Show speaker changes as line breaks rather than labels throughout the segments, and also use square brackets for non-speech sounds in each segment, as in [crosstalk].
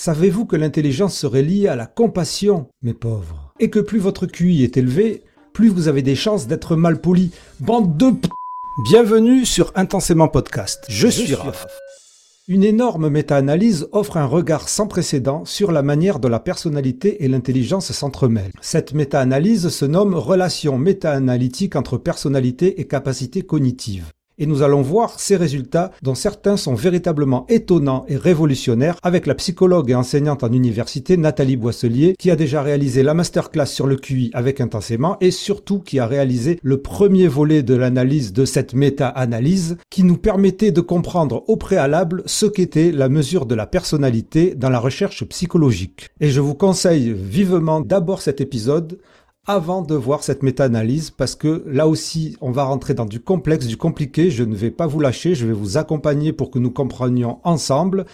Savez-vous que l'intelligence serait liée à la compassion, mes pauvres? Et que plus votre QI est élevé, plus vous avez des chances d'être mal poli. Bande de p... Bienvenue sur Intensément Podcast. Je, suis Raph. Une énorme méta-analyse offre un regard sans précédent sur la manière dont la personnalité et l'intelligence s'entremêlent. Cette méta-analyse se nomme Relation méta-analytique entre personnalité et capacité cognitive et nous allons voir ces résultats dont certains sont véritablement étonnants et révolutionnaires avec la psychologue et enseignante en université Nathalie Boisselier qui a déjà réalisé la masterclass sur le QI avec intensément et surtout qui a réalisé le premier volet de l'analyse de cette méta-analyse qui nous permettait de comprendre au préalable ce qu'était la mesure de la personnalité dans la recherche psychologique. Et je vous conseille vivement d'abord cet épisode avant de voir cette méta-analyse parce que là aussi, on va rentrer dans du complexe, du compliqué. Je ne vais pas vous lâcher, je vais vous accompagner pour que nous comprenions ensemble.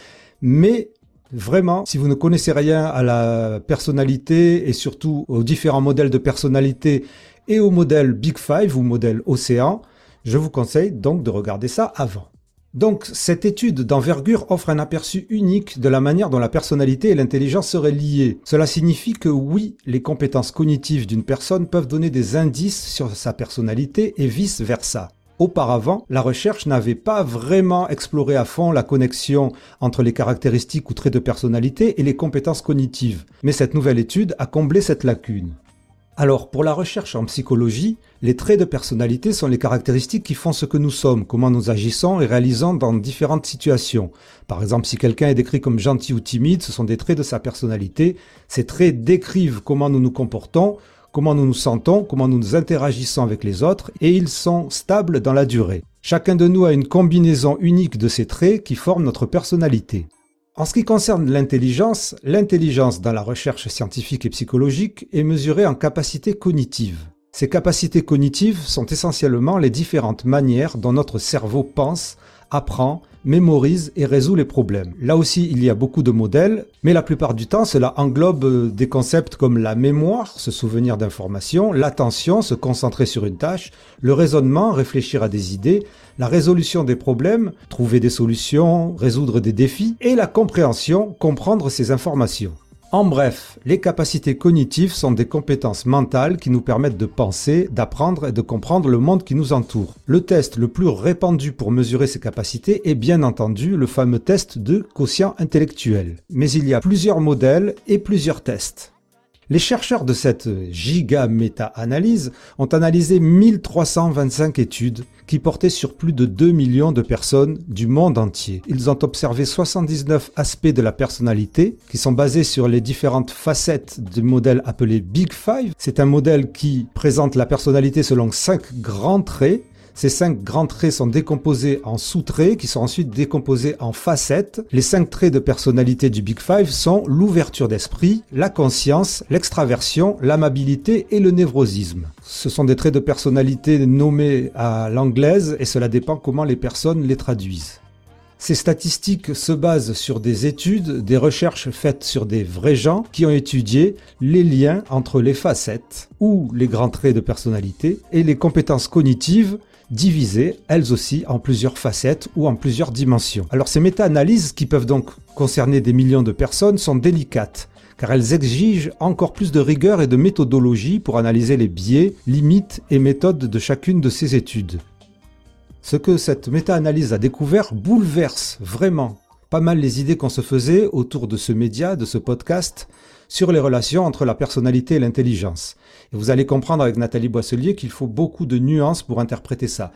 Mais vraiment, si vous ne connaissez rien à la personnalité et surtout aux différents modèles de personnalité et au modèle Big Five ou modèle Océan, je vous conseille donc de regarder ça avant. Donc, cette étude d'envergure offre un aperçu unique de la manière dont la personnalité et l'intelligence seraient liées. Cela signifie que oui, les compétences cognitives d'une personne peuvent donner des indices sur sa personnalité et vice-versa. Auparavant, la recherche n'avait pas vraiment exploré à fond la connexion entre les caractéristiques ou traits de personnalité et les compétences cognitives, mais cette nouvelle étude a comblé cette lacune. Alors, pour la recherche en psychologie, les traits de personnalité sont les caractéristiques qui font ce que nous sommes, comment nous agissons et réalisons dans différentes situations. Par exemple, si quelqu'un est décrit comme gentil ou timide, ce sont des traits de sa personnalité. Ces traits décrivent comment nous nous comportons, comment nous nous sentons, comment nous nous interagissons avec les autres, et ils sont stables dans la durée. Chacun de nous a une combinaison unique de ces traits qui forment notre personnalité. En ce qui concerne l'intelligence, l'intelligence dans la recherche scientifique et psychologique est mesurée en capacités cognitives. Ces capacités cognitives sont essentiellement les différentes manières dont notre cerveau pense, apprend, mémorise et résout les problèmes. Là aussi, il y a beaucoup de modèles, mais la plupart du temps, cela englobe des concepts comme la mémoire, se souvenir d'informations, l'attention, se concentrer sur une tâche, le raisonnement, réfléchir à des idées, la résolution des problèmes, trouver des solutions, résoudre des défis, et la compréhension, comprendre ces informations. En bref, les capacités cognitives sont des compétences mentales qui nous permettent de penser, d'apprendre et de comprendre le monde qui nous entoure. Le test le plus répandu pour mesurer ces capacités est bien entendu le fameux test de quotient intellectuel. Mais il y a plusieurs modèles et plusieurs tests. Les chercheurs de cette giga méta-analyse ont analysé 1325 études qui portaient sur plus de 2 millions de personnes du monde entier. Ils ont observé 79 aspects de la personnalité qui sont basés sur les différentes facettes du modèle appelé Big Five. C'est un modèle qui présente la personnalité selon cinq grands traits ces cinq grands traits sont décomposés en sous-traits qui sont ensuite décomposés en facettes. Les cinq traits de personnalité du Big Five sont l'ouverture d'esprit, la conscience, l'extraversion, l'amabilité et le névrosisme. Ce sont des traits de personnalité nommés à l'anglaise et cela dépend comment les personnes les traduisent. Ces statistiques se basent sur des études, des recherches faites sur des vrais gens qui ont étudié les liens entre les facettes ou les grands traits de personnalité et les compétences cognitives divisées, elles aussi, en plusieurs facettes ou en plusieurs dimensions. Alors ces méta-analyses, qui peuvent donc concerner des millions de personnes, sont délicates car elles exigent encore plus de rigueur et de méthodologie pour analyser les biais, limites et méthodes de chacune de ces études. Ce que cette méta-analyse a découvert bouleverse vraiment pas mal les idées qu'on se faisait autour de ce média, de ce podcast, sur les relations entre la personnalité et l'intelligence. Et vous allez comprendre avec Nathalie Boisselier qu'il faut beaucoup de nuances pour interpréter ça.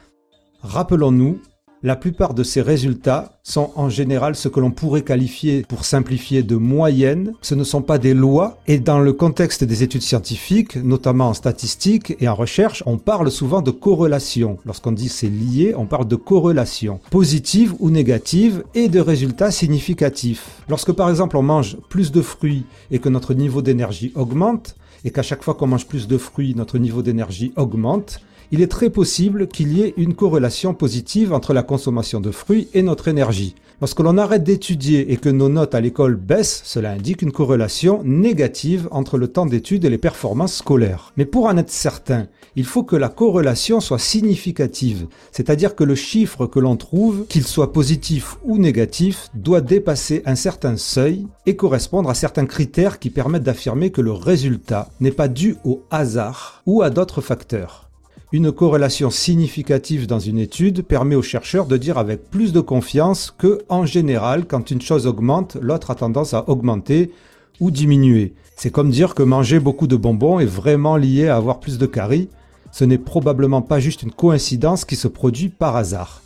Rappelons-nous, la plupart de ces résultats sont en général ce que l'on pourrait qualifier, pour simplifier, de moyennes. Ce ne sont pas des lois. Et dans le contexte des études scientifiques, notamment en statistique et en recherche, on parle souvent de corrélation. Lorsqu'on dit c'est lié, on parle de corrélation, positive ou négative, et de résultats significatifs. Lorsque par exemple on mange plus de fruits et que notre niveau d'énergie augmente, et qu'à chaque fois qu'on mange plus de fruits, notre niveau d'énergie augmente, il est très possible qu'il y ait une corrélation positive entre la consommation de fruits et notre énergie. Lorsque l'on arrête d'étudier et que nos notes à l'école baissent, cela indique une corrélation négative entre le temps d'étude et les performances scolaires. Mais pour en être certain, il faut que la corrélation soit significative, c'est-à-dire que le chiffre que l'on trouve, qu'il soit positif ou négatif, doit dépasser un certain seuil et correspondre à certains critères qui permettent d'affirmer que le résultat n'est pas dû au hasard ou à d'autres facteurs. Une corrélation significative dans une étude permet aux chercheurs de dire avec plus de confiance que, en général, quand une chose augmente, l'autre a tendance à augmenter ou diminuer. C'est comme dire que manger beaucoup de bonbons est vraiment lié à avoir plus de caries. Ce n'est probablement pas juste une coïncidence qui se produit par hasard.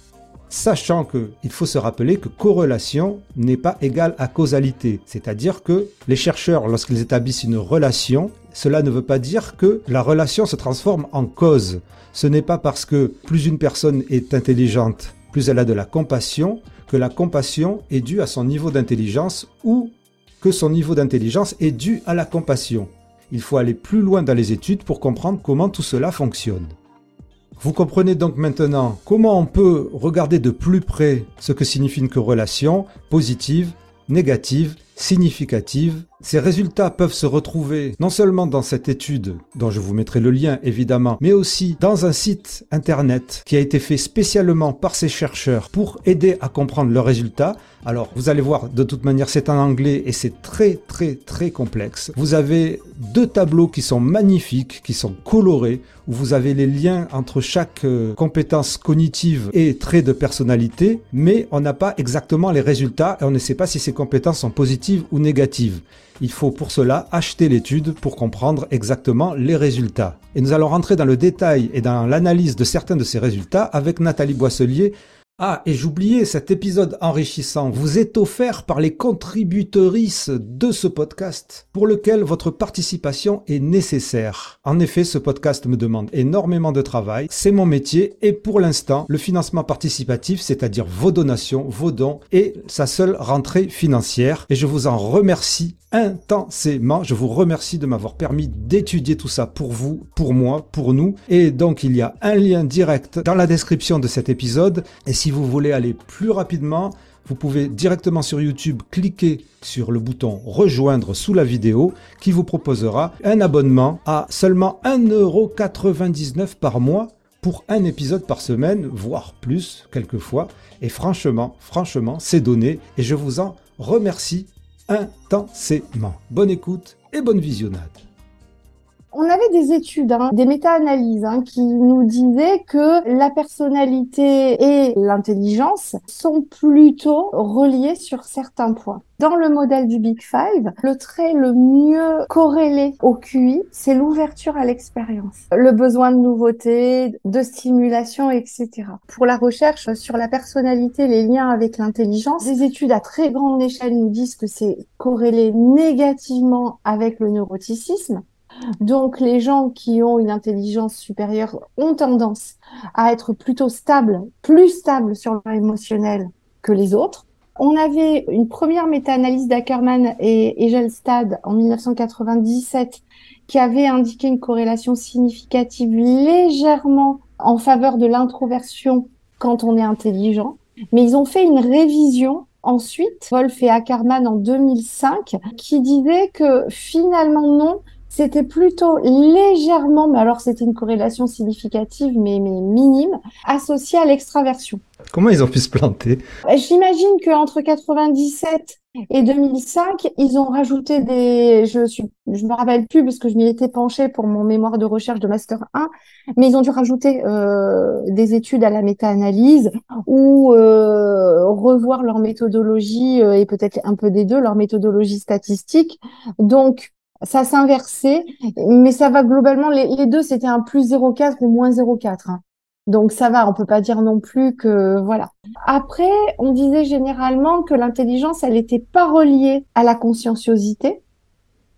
Sachant que il faut se rappeler que corrélation n'est pas égale à causalité, c'est-à-dire que les chercheurs, lorsqu'ils établissent une relation, cela ne veut pas dire que la relation se transforme en cause. Ce n'est pas parce que plus une personne est intelligente, plus elle a de la compassion, que la compassion est due à son niveau d'intelligence ou que son niveau d'intelligence est dû à la compassion. Il faut aller plus loin dans les études pour comprendre comment tout cela fonctionne. Vous comprenez donc maintenant comment on peut regarder de plus près ce que signifie une corrélation positive, négative, significative ces résultats peuvent se retrouver non seulement dans cette étude, dont je vous mettrai le lien évidemment, mais aussi dans un site internet qui a été fait spécialement par ces chercheurs pour aider à comprendre leurs résultats. Alors, vous allez voir, de toute manière, c'est en anglais et c'est très très très complexe. Vous avez deux tableaux qui sont magnifiques, qui sont colorés, où vous avez les liens entre chaque euh, compétence cognitive et trait de personnalité, mais on n'a pas exactement les résultats et on ne sait pas si ces compétences sont positives ou négatives. Il faut pour cela acheter l'étude pour comprendre exactement les résultats. Et nous allons rentrer dans le détail et dans l'analyse de certains de ces résultats avec Nathalie Boisselier, ah, et j'oubliais, cet épisode enrichissant vous est offert par les contributrices de ce podcast, pour lequel votre participation est nécessaire. En effet, ce podcast me demande énormément de travail, c'est mon métier, et pour l'instant, le financement participatif, c'est-à-dire vos donations, vos dons, est sa seule rentrée financière, et je vous en remercie intensément. Je vous remercie de m'avoir permis d'étudier tout ça pour vous, pour moi, pour nous. Et donc, il y a un lien direct dans la description de cet épisode. Et si vous voulez aller plus rapidement, vous pouvez directement sur YouTube cliquer sur le bouton rejoindre sous la vidéo qui vous proposera un abonnement à seulement 1,99€ par mois pour un épisode par semaine, voire plus quelquefois. Et franchement, franchement, c'est donné et je vous en remercie intensément. Bonne écoute et bonne visionnade.
On avait des études, hein, des méta-analyses hein, qui nous disaient que la personnalité et l'intelligence sont plutôt reliées sur certains points. Dans le modèle du Big Five, le trait le mieux corrélé au QI, c'est l'ouverture à l'expérience, le besoin de nouveauté, de stimulation, etc. Pour la recherche sur la personnalité, les liens avec l'intelligence, des études à très grande échelle nous disent que c'est corrélé négativement avec le neuroticisme. Donc, les gens qui ont une intelligence supérieure ont tendance à être plutôt stables, plus stables sur le émotionnel que les autres. On avait une première méta-analyse d'Ackerman et Egelstad en 1997 qui avait indiqué une corrélation significative légèrement en faveur de l'introversion quand on est intelligent. Mais ils ont fait une révision ensuite, Wolf et Ackerman en 2005, qui disait que finalement non, c'était plutôt légèrement, mais alors c'était une corrélation significative, mais, mais minime, associée à l'extraversion.
Comment ils ont pu se planter?
J'imagine qu'entre 97 et 2005, ils ont rajouté des, je suis, je me rappelle plus parce que je m'y étais penchée pour mon mémoire de recherche de master 1, mais ils ont dû rajouter euh, des études à la méta-analyse ou euh, revoir leur méthodologie euh, et peut-être un peu des deux, leur méthodologie statistique. Donc ça s'inversait, mais ça va globalement, les, deux, c'était un plus 0,4 ou moins 0,4. Hein. Donc ça va, on peut pas dire non plus que voilà. Après, on disait généralement que l'intelligence, elle n'était pas reliée à la conscienciosité,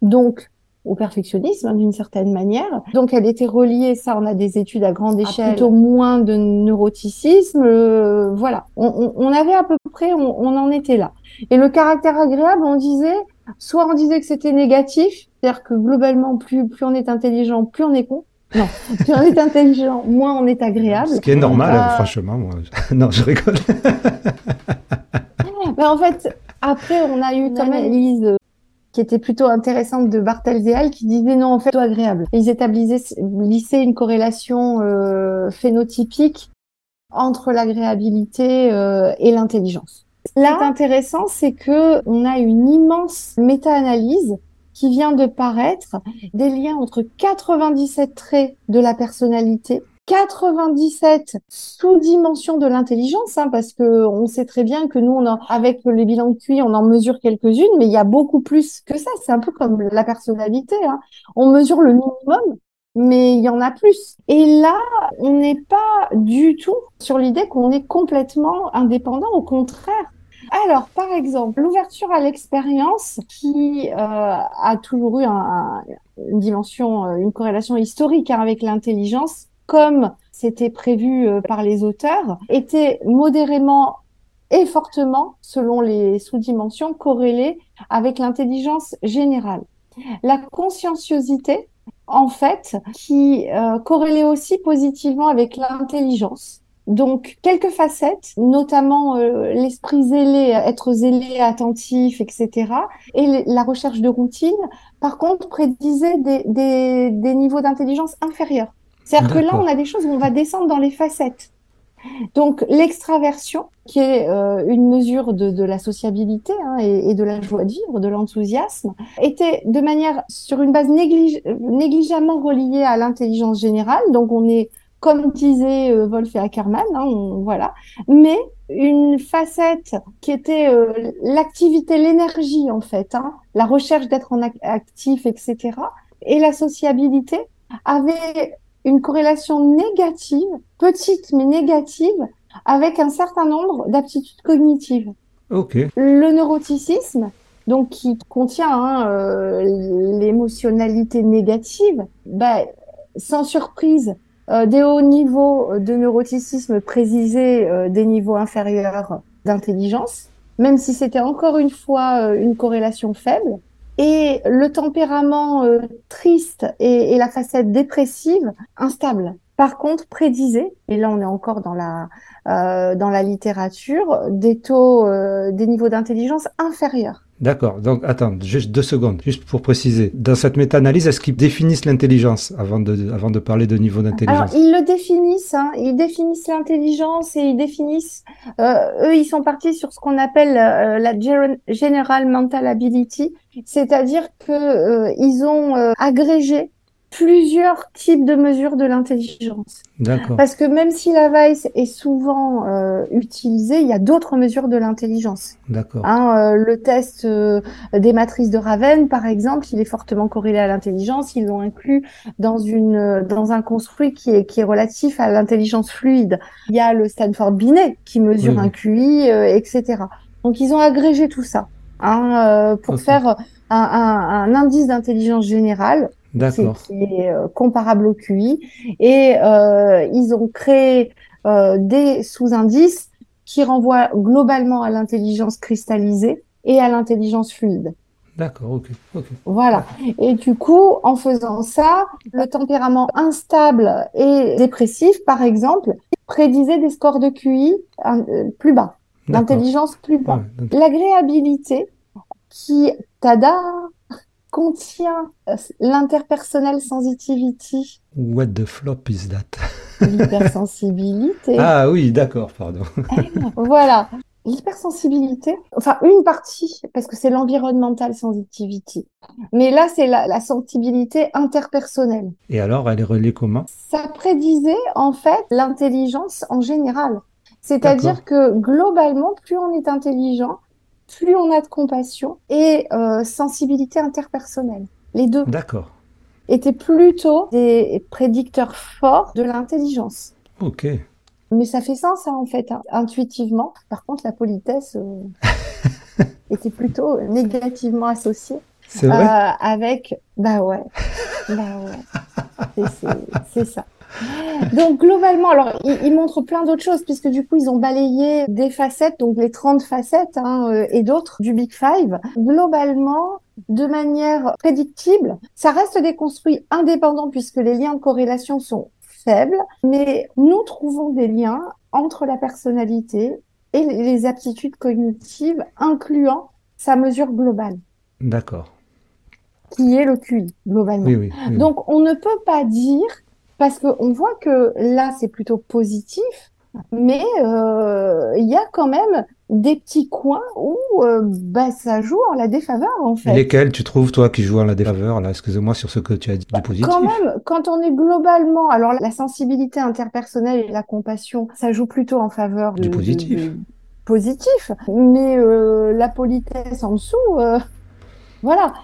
donc au perfectionnisme d'une certaine manière. Donc elle était reliée, ça on a des études à grande échelle, plutôt moins de neuroticisme. Euh, voilà, on, avait à peu près, on en était là. Et le caractère agréable, on disait, soit on disait que c'était négatif, c'est-à-dire que globalement, plus, plus on est intelligent, plus on est con. Non, plus on est intelligent, moins on est agréable.
Ce qui est normal, hein, franchement. Moi. [laughs] non, je rigole.
Mais [laughs] en fait, après, on a eu quand même Lise qui était plutôt intéressante de Bartels et qui disait non, en fait, plutôt agréable. Ils établissaient une corrélation euh, phénotypique entre l'agréabilité euh, et l'intelligence. Là, ce intéressant, c'est que on a une immense méta-analyse qui vient de paraître des liens entre 97 traits de la personnalité 97 sous-dimensions de l'intelligence, hein, parce que on sait très bien que nous, on avec les bilans de QI, on en mesure quelques-unes, mais il y a beaucoup plus que ça. C'est un peu comme la personnalité. Hein. On mesure le minimum, mais il y en a plus. Et là, on n'est pas du tout sur l'idée qu'on est complètement indépendant. Au contraire, alors, par exemple, l'ouverture à l'expérience qui euh, a toujours eu une dimension, euh, une corrélation historique hein, avec l'intelligence, comme c'était prévu euh, par les auteurs, était modérément et fortement, selon les sous-dimensions, corrélée avec l'intelligence générale. La conscienciosité, en fait, qui euh, corrélait aussi positivement avec l'intelligence. Donc, quelques facettes, notamment euh, l'esprit zélé, être zélé, attentif, etc. Et la recherche de routine, par contre, prédisait des, des, des niveaux d'intelligence inférieurs. C'est-à-dire que là, on a des choses où on va descendre dans les facettes. Donc l'extraversion, qui est euh, une mesure de, de la sociabilité hein, et, et, de la joie de vivre, de l'enthousiasme, était de manière sur une base néglige, négligemment reliée à l'intelligence générale. Donc on est, comme disait euh, Wolf et Ackermann, hein, voilà, mais une facette qui était euh, l'activité, l'énergie en fait, hein, la recherche d'être en actif, etc. Et la sociabilité avait une corrélation négative, petite mais négative, avec un certain nombre d'aptitudes cognitives.
Ok.
Le neuroticisme, donc qui contient hein, euh, l'émotionnalité négative, bah, sans surprise, des hauts niveaux de neuroticisme précisaient euh, des niveaux inférieurs d'intelligence, même si c'était encore une fois euh, une corrélation faible. Et le tempérament euh, triste et, et, la facette dépressive instable. Par contre, prédisait, et là on est encore dans la euh, dans la littérature, des taux, euh, des niveaux d'intelligence inférieurs.
D'accord. Donc, attends, juste deux secondes, juste pour préciser. Dans cette méta-analyse, est-ce qu'ils définissent l'intelligence avant de, avant de parler de niveau d'intelligence?
Alors, ils le définissent. Hein. Ils définissent l'intelligence et ils définissent. Euh, eux, ils sont partis sur ce qu'on appelle euh, la general mental ability, c'est-à-dire que euh, ils ont euh, agrégé plusieurs types de mesures de l'intelligence.
D'accord.
Parce que même si la Weiss est souvent euh, utilisée, il y a d'autres mesures de l'intelligence.
D'accord.
Hein, euh, le test euh, des matrices de Raven, par exemple, il est fortement corrélé à l'intelligence. Ils l'ont inclus dans une dans un construit qui est qui est relatif à l'intelligence fluide. Il y a le Stanford Binet qui mesure oui, un QI, etc. Donc ils ont agrégé tout ça hein, pour okay. faire un, un, un indice d'intelligence générale qui est euh, comparable au QI. Et euh, ils ont créé euh, des sous-indices qui renvoient globalement à l'intelligence cristallisée et à l'intelligence fluide.
D'accord, ok, ok.
Voilà. Et du coup, en faisant ça, le tempérament instable et dépressif, par exemple, prédisait des scores de QI plus bas, l'intelligence plus bas. Ouais, L'agréabilité, qui, tada, contient euh, l'interpersonnel sensitivity.
What the flop is that? [laughs]
L'hypersensibilité.
ah oui, d'accord, pardon. [laughs]
voilà. L'hypersensibilité, enfin une partie, parce que c'est l'environnemental sensitivity. Mais là, c'est la, la, sensibilité interpersonnelle.
Et alors, elle est reliée comment?
Ça prédisait en fait l'intelligence en général. C'est-à-dire que globalement, plus on est intelligent, plus on a de compassion et euh, sensibilité interpersonnelle. Les deux.
D'accord.
Étaient plutôt des prédicteurs forts de l'intelligence.
Ok.
Mais ça fait sens, hein, en fait, hein, intuitivement. Par contre, la politesse euh, [laughs] était plutôt négativement associée.
C'est vrai?
Euh, avec, bah ouais, bah ouais, c'est ça. [laughs] Donc globalement, alors ils, ils montrent plein d'autres choses puisque du coup ils ont balayé des facettes, donc les 30 facettes hein, euh, et d'autres du Big Five. Globalement, de manière prédictible, ça reste des construits indépendants puisque les liens de corrélation sont faibles, mais nous trouvons des liens entre la personnalité et les aptitudes cognitives, incluant sa mesure globale.
D'accord.
Qui est le QI, globalement.
Oui, oui, oui.
Donc, on ne peut pas dire, parce qu'on voit que là, c'est plutôt positif, mais euh, il y a quand même des petits coins où euh, bah, ça joue en la défaveur en fait.
Lesquels tu trouves toi qui jouent en la défaveur là? Excusez-moi sur ce que tu as dit du positif.
Quand même, quand on est globalement, alors la sensibilité interpersonnelle et la compassion, ça joue plutôt en faveur
du
de,
positif.
de- de- positif, mais euh, la politesse en dessous, voilà.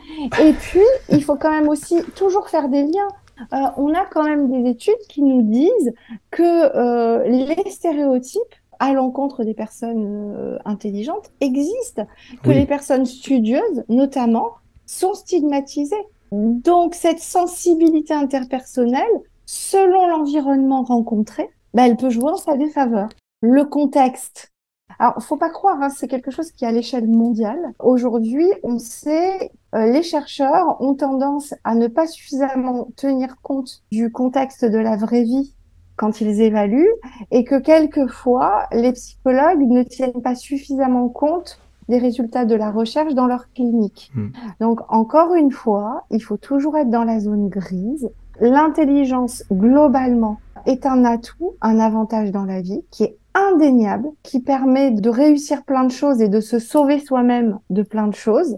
Et puis il faut quand même aussi toujours faire des liens. Euh, on a quand même des études qui nous disent que euh, les stéréotypes à l'encontre des personnes euh, intelligentes existent, que
Oui.
les personnes studieuses, notamment, sont stigmatisées. Donc cette sensibilité interpersonnelle, selon l'environnement rencontré, bah, elle peut jouer en sa défaveur. Le contexte. Alors, faut pas croire, hein, c'est quelque chose qui est à l'échelle mondiale. Aujourd'hui, on sait, euh, les chercheurs ont tendance à ne pas suffisamment tenir compte du contexte de la vraie vie quand ils évaluent, et que quelquefois, les psychologues ne tiennent pas suffisamment compte des résultats de la recherche dans leur clinique.
Hmm.
Donc, encore une fois, il faut toujours être dans la zone grise. L'intelligence, globalement, est un atout, un avantage dans la vie qui est indéniable, qui permet de réussir plein de choses et de se sauver soi-même de plein de choses.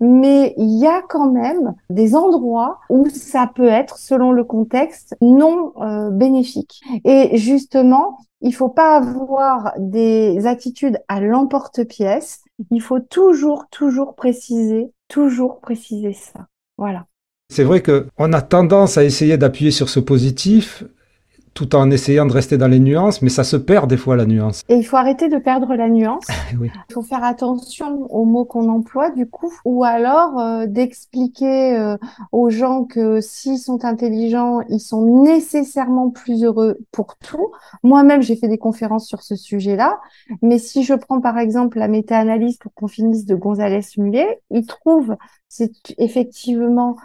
Mais il y a quand même des endroits où ça peut être, selon le contexte, non euh, bénéfique. Et justement, il faut pas avoir des attitudes à l'emporte-pièce. Il faut toujours, toujours préciser, toujours préciser ça. Voilà.
C'est vrai que on a tendance à essayer d'appuyer sur ce positif tout en essayant de rester dans les nuances, mais ça se perd des fois la nuance.
Et il faut arrêter de perdre la nuance. [laughs]
Oui.
Il faut faire attention aux mots qu'on emploie, du coup, ou alors euh, d'expliquer euh, aux gens que s'ils sont intelligents, ils sont nécessairement plus heureux pour tout. Moi-même, j'ai fait des conférences sur ce sujet-là, mais si je prends par exemple la méta-analyse pour qu'on finisse de Gonzalez-Mullet, il trouve c'est effectivement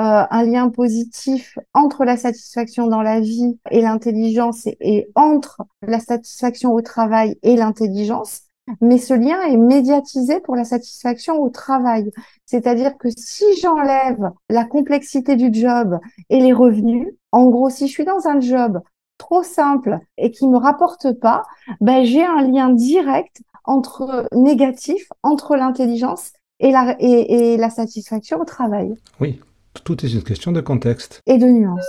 euh, un lien positif entre la satisfaction dans la vie et l'intelligence et, entre la satisfaction au travail et l'intelligence. Mais ce lien est médiatisé pour la satisfaction au travail. C'est-à-dire que si j'enlève la complexité du job et les revenus, en gros, si je suis dans un job trop simple et qui me rapporte pas, ben, j'ai un lien direct entre négatif, entre l'intelligence et la, et la satisfaction au travail
Oui, tout est une question de contexte.
et de nuances.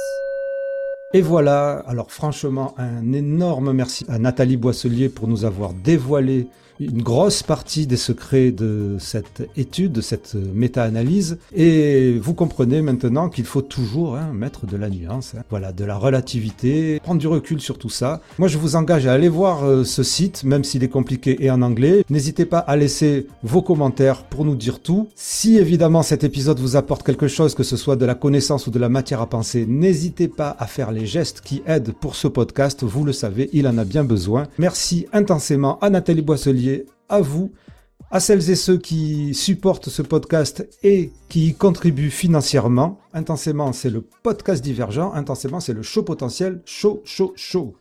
Et voilà, alors franchement, un énorme merci à Nathalie Boisselier pour nous avoir dévoilé une grosse partie des secrets de cette étude, de cette méta-analyse. Et vous comprenez maintenant qu'il faut toujours hein, mettre de la nuance, hein. voilà, de la relativité, prendre du recul sur tout ça. Moi, je vous engage à aller voir euh, ce site, même s'il est compliqué et en anglais. N'hésitez pas à laisser vos commentaires pour nous dire tout. Si évidemment cet épisode vous apporte quelque chose, que ce soit de la connaissance ou de la matière à penser, n'hésitez pas à faire les gestes qui aident pour ce podcast. Vous le savez, il en a bien besoin. Merci intensément à Nathalie Boisselier, à vous, à celles et ceux qui supportent ce podcast et qui contribuent financièrement. Intensément, c'est le podcast divergent. Intensément, c'est le show potentiel. Chaud, chaud, chaud.